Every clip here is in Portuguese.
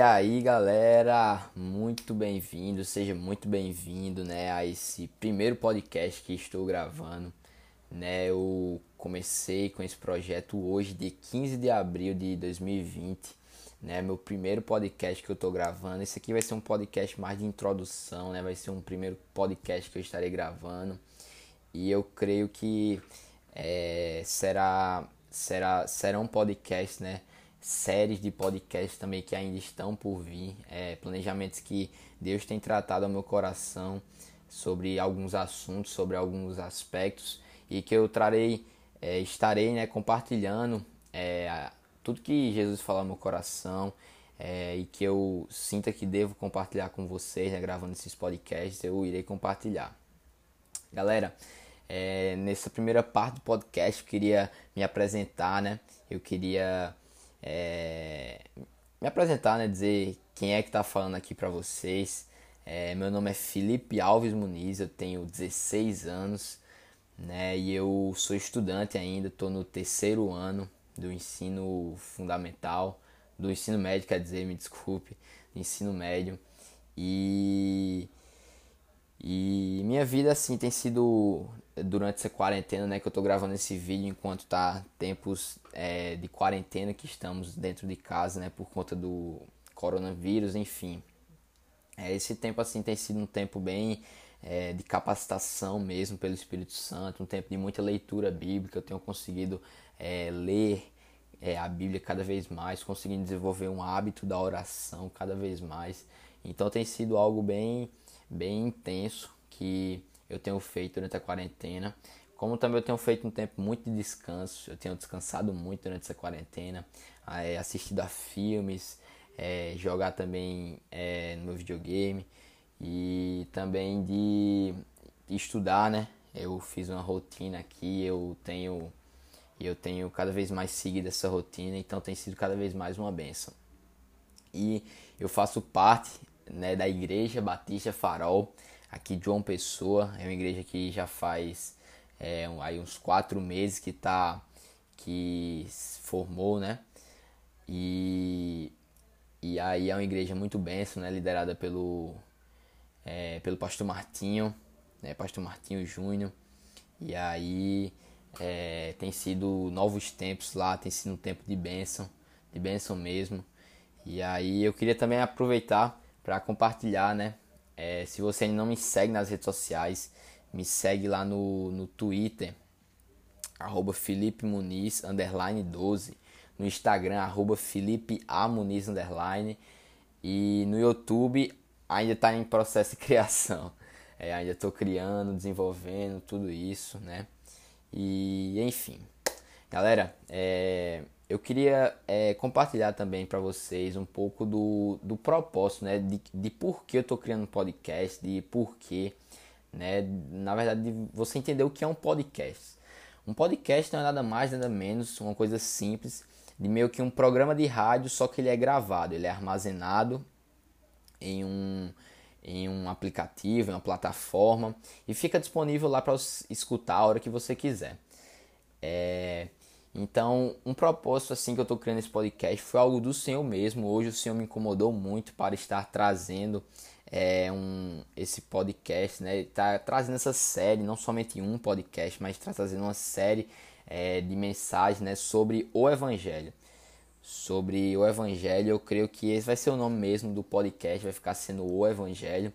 E aí, galera, muito bem-vindo, seja muito bem-vindo, né, a esse primeiro podcast que estou gravando, né? Eu comecei com esse projeto hoje, dia 15 de abril de 2020, né? Meu primeiro podcast que eu estou gravando. Esse aqui vai ser um podcast mais de introdução, né? Vai ser um primeiro podcast que eu estarei gravando. E eu creio que é, será será um podcast, né? Séries de podcasts também que ainda estão por vir, é, planejamentos que Deus tem tratado ao meu coração sobre alguns assuntos, sobre alguns aspectos e que eu trarei, é, estarei né, compartilhando é, tudo que Jesus falou ao meu coração é, e que eu sinta que devo compartilhar com vocês, né, gravando esses podcasts, eu irei compartilhar. Galera, é, nessa primeira parte do podcast eu queria me apresentar, né? Eu queria é, me apresentar, né, dizer quem é que está falando aqui para vocês. É, meu nome é Felipe Alves Muniz, eu tenho 16 anos, né, e eu sou estudante ainda, estou no terceiro ano do ensino fundamental, do ensino médio, quer dizer, me desculpe, do ensino médio. E e minha vida assim tem sido durante essa quarentena, né, que eu tô gravando esse vídeo enquanto tá tempos é, de quarentena que estamos dentro de casa, né, por conta do coronavírus, enfim. É, esse tempo assim tem sido um tempo bem é, de capacitação mesmo pelo Espírito Santo, um tempo de muita leitura bíblica. Eu tenho conseguido é, ler é, a Bíblia cada vez mais, conseguindo desenvolver um hábito da oração cada vez mais. Então tem sido algo bem bem intenso que eu tenho feito durante a quarentena. Como também eu tenho feito um tempo muito de descanso, eu tenho descansado muito durante essa quarentena, é, assistido a filmes, é, jogar também é, no meu videogame e também de, de estudar, né? Eu fiz uma rotina aqui, eu tenho eu tenho cada vez mais seguido essa rotina, então tem sido cada vez mais uma benção. E eu faço parte né, da Igreja Batista Farol, aqui de João Pessoa. É uma igreja que já faz é, aí uns quatro meses que tá que formou, né? E, e aí é uma igreja muito benção, né? Liderada pelo, é, pelo pastor Martinho, né? Pastor Martinho Júnior. E aí é, tem sido novos tempos lá, tem sido um tempo de bênção, de bênção mesmo. E aí eu queria também aproveitar para compartilhar, né? É, se você ainda não me segue nas redes sociais, me segue lá no, no Twitter, arroba Felipe Muniz, underline 12, no Instagram, arroba Felipe A. Muniz, underline, e no YouTube ainda está em processo de criação. É, ainda estou criando, desenvolvendo tudo isso, né? E enfim, galera, é, eu queria é, compartilhar também para vocês um pouco do, do propósito, né? De, de por que eu estou criando um podcast, de por que, né? Na verdade, de você entender o que é um podcast. Um podcast não é nada mais, nada menos, uma coisa simples, de meio que um programa de rádio, só que ele é gravado, ele é armazenado em um, em um aplicativo, em uma plataforma, e fica disponível lá para escutar a hora que você quiser. É então, um propósito assim que eu estou criando esse podcast foi algo do Senhor mesmo. Hoje o Senhor me incomodou muito para estar trazendo é, um, esse podcast, né? Tá trazendo essa série, não somente um podcast, mas tá trazendo uma série é, de mensagens, né, sobre o Evangelho. Sobre o Evangelho, eu creio que esse vai ser o nome mesmo do podcast, vai ficar sendo o Evangelho.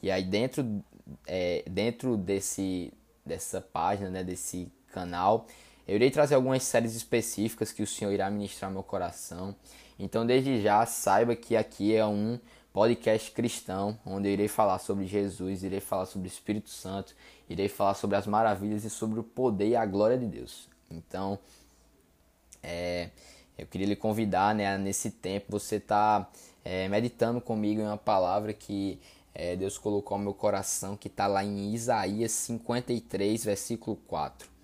E aí dentro, é, dentro desse, dessa página, né, desse canal, eu irei trazer algumas séries específicas que o Senhor irá ministrar meu coração. Então, desde já, saiba que aqui é um podcast cristão, onde eu irei falar sobre Jesus, irei falar sobre o Espírito Santo, irei falar sobre as maravilhas e sobre o poder e a glória de Deus. Então, é, eu queria lhe convidar, né, nesse tempo, você está é, meditando comigo em uma palavra que é, Deus colocou ao meu coração, que está lá em Isaías 53, versículo 4.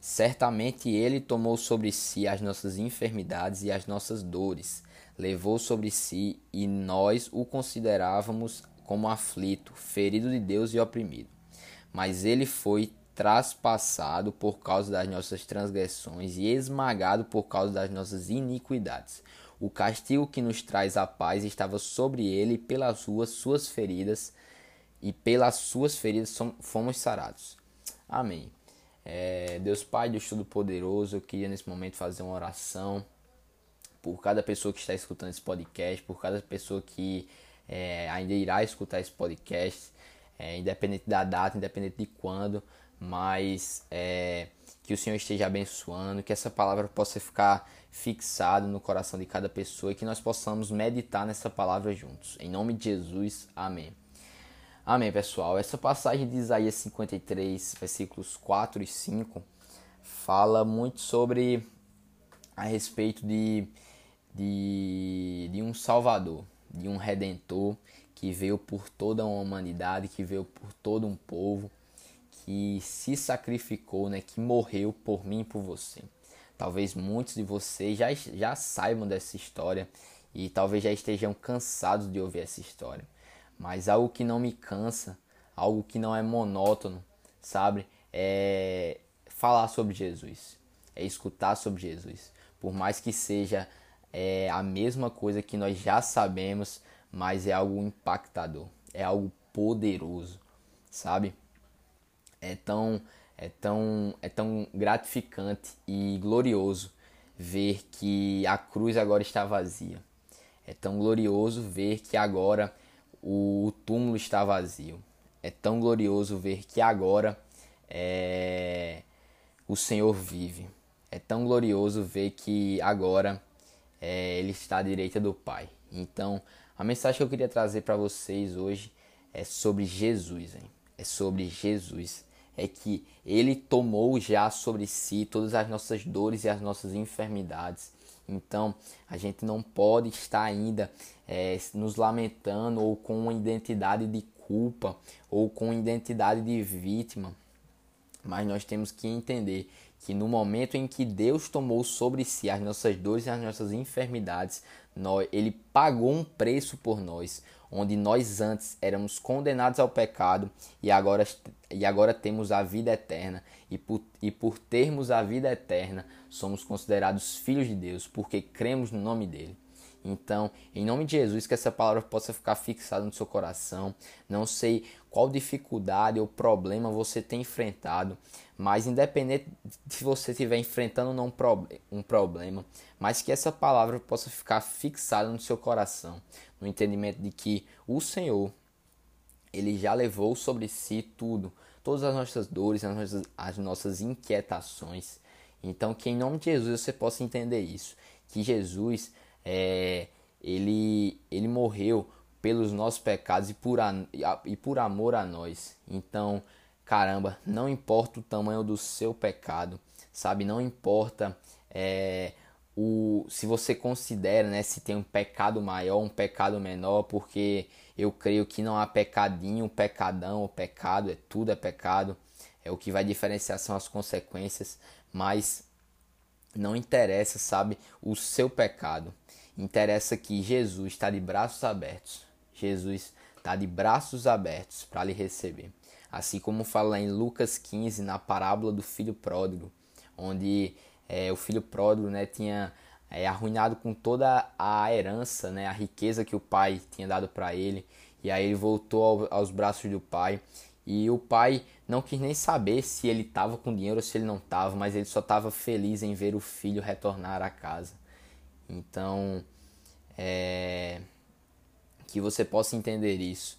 Certamente ele tomou sobre si as nossas enfermidades e as nossas dores, levou sobre si e nós o considerávamos como aflito, ferido de Deus e oprimido. Mas ele foi traspassado por causa das nossas transgressões e esmagado por causa das nossas iniquidades. O castigo que nos traz a paz estava sobre ele, e pelas suas, suas feridas, e pelas suas feridas fomos sarados. Amém. É, Deus Pai, Deus Todo-Poderoso, eu queria nesse momento fazer uma oração por cada pessoa que está escutando esse podcast, por cada pessoa que é, ainda irá escutar esse podcast, é, independente da data, independente de quando, mas é, que o Senhor esteja abençoando, que essa palavra possa ficar fixada no coração de cada pessoa e que nós possamos meditar nessa palavra juntos. Em nome de Jesus, amém. Amém, pessoal. Essa passagem de Isaías 53, versículos 4 e 5, fala muito sobre a respeito de, de, de um Salvador, de um Redentor que veio por toda a humanidade, que veio por todo um povo, que se sacrificou, né, que morreu por mim e por você. Talvez muitos de vocês já, já saibam dessa história e talvez já estejam cansados de ouvir essa história mas algo que não me cansa, algo que não é monótono, sabe? É falar sobre Jesus, é escutar sobre Jesus. Por mais que seja é, a mesma coisa que nós já sabemos, mas é algo impactador, é algo poderoso, sabe? É tão, é tão, é tão gratificante e glorioso ver que a cruz agora está vazia. É tão glorioso ver que agora o túmulo está vazio. É tão glorioso ver que agora é, o Senhor vive. É tão glorioso ver que agora é, Ele está à direita do Pai. Então, a mensagem que eu queria trazer para vocês hoje é sobre Jesus. Hein? É sobre Jesus. É que Ele tomou já sobre si todas as nossas dores e as nossas enfermidades. Então, a gente não pode estar ainda é, nos lamentando ou com uma identidade de culpa ou com identidade de vítima. Mas nós temos que entender que no momento em que Deus tomou sobre si as nossas dores e as nossas enfermidades, nós, ele pagou um preço por nós, onde nós antes éramos condenados ao pecado e agora, e agora temos a vida eterna. E por, e por termos a vida eterna, somos considerados filhos de Deus, porque cremos no nome dele. Então, em nome de Jesus, que essa palavra possa ficar fixada no seu coração. Não sei qual dificuldade ou problema você tem enfrentado, mas independente se você estiver enfrentando não um problema, mas que essa palavra possa ficar fixada no seu coração, no entendimento de que o Senhor, ele já levou sobre si tudo, todas as nossas dores, as nossas, as nossas inquietações. Então, que em nome de Jesus você possa entender isso, que Jesus é, ele, ele morreu pelos nossos pecados e por, a, e por amor a nós. Então, caramba, não importa o tamanho do seu pecado, sabe? Não importa é, o, se você considera, né, se tem um pecado maior, um pecado menor, porque eu creio que não há pecadinho, pecadão, pecado, é tudo é pecado. É o que vai diferenciar são as consequências, mas não interessa, sabe, o seu pecado. Interessa que Jesus está de braços abertos. Jesus está de braços abertos para lhe receber. Assim como fala em Lucas 15, na parábola do filho pródigo, onde é, o filho pródigo né, tinha é, arruinado com toda a herança, né, a riqueza que o pai tinha dado para ele, e aí ele voltou ao, aos braços do pai. E o pai não quis nem saber se ele estava com dinheiro ou se ele não estava, mas ele só estava feliz em ver o filho retornar à casa. Então, é, que você possa entender isso,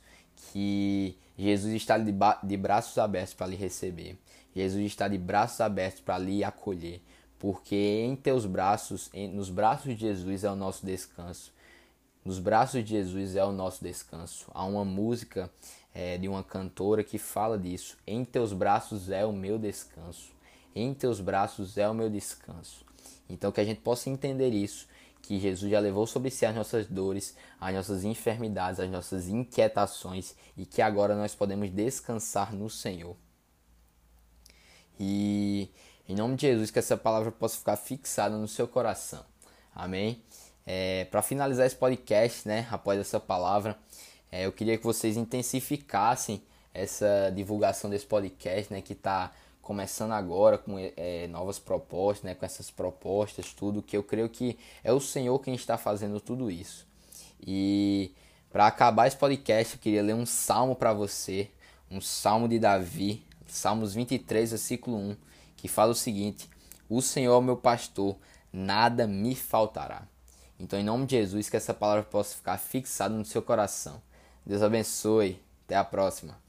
que Jesus está de, de braços abertos para lhe receber. Jesus está de braços abertos para lhe acolher, porque em teus braços, em, nos braços de Jesus é o nosso descanso. Nos braços de Jesus é o nosso descanso. Há uma música é, de uma cantora que fala disso. Em teus braços é o meu descanso. Em teus braços é o meu descanso. Então que a gente possa entender isso que Jesus já levou sobre si as nossas dores, as nossas enfermidades, as nossas inquietações e que agora nós podemos descansar no Senhor. E em nome de Jesus, que essa palavra possa ficar fixada no seu coração. Amém? É, Para finalizar esse podcast, né, após essa palavra, é, eu queria que vocês intensificassem essa divulgação desse podcast, né, que está começando agora com é, novas propostas, né, com essas propostas, tudo, que eu creio que é o Senhor quem está fazendo tudo isso. E para acabar esse podcast, eu queria ler um salmo para você, um salmo de Davi, Salmos 23, versículo 1, que fala o seguinte: O Senhor é meu pastor, nada me faltará. Então, em nome de Jesus, que essa palavra possa ficar fixada no seu coração. Deus abençoe. Até a próxima.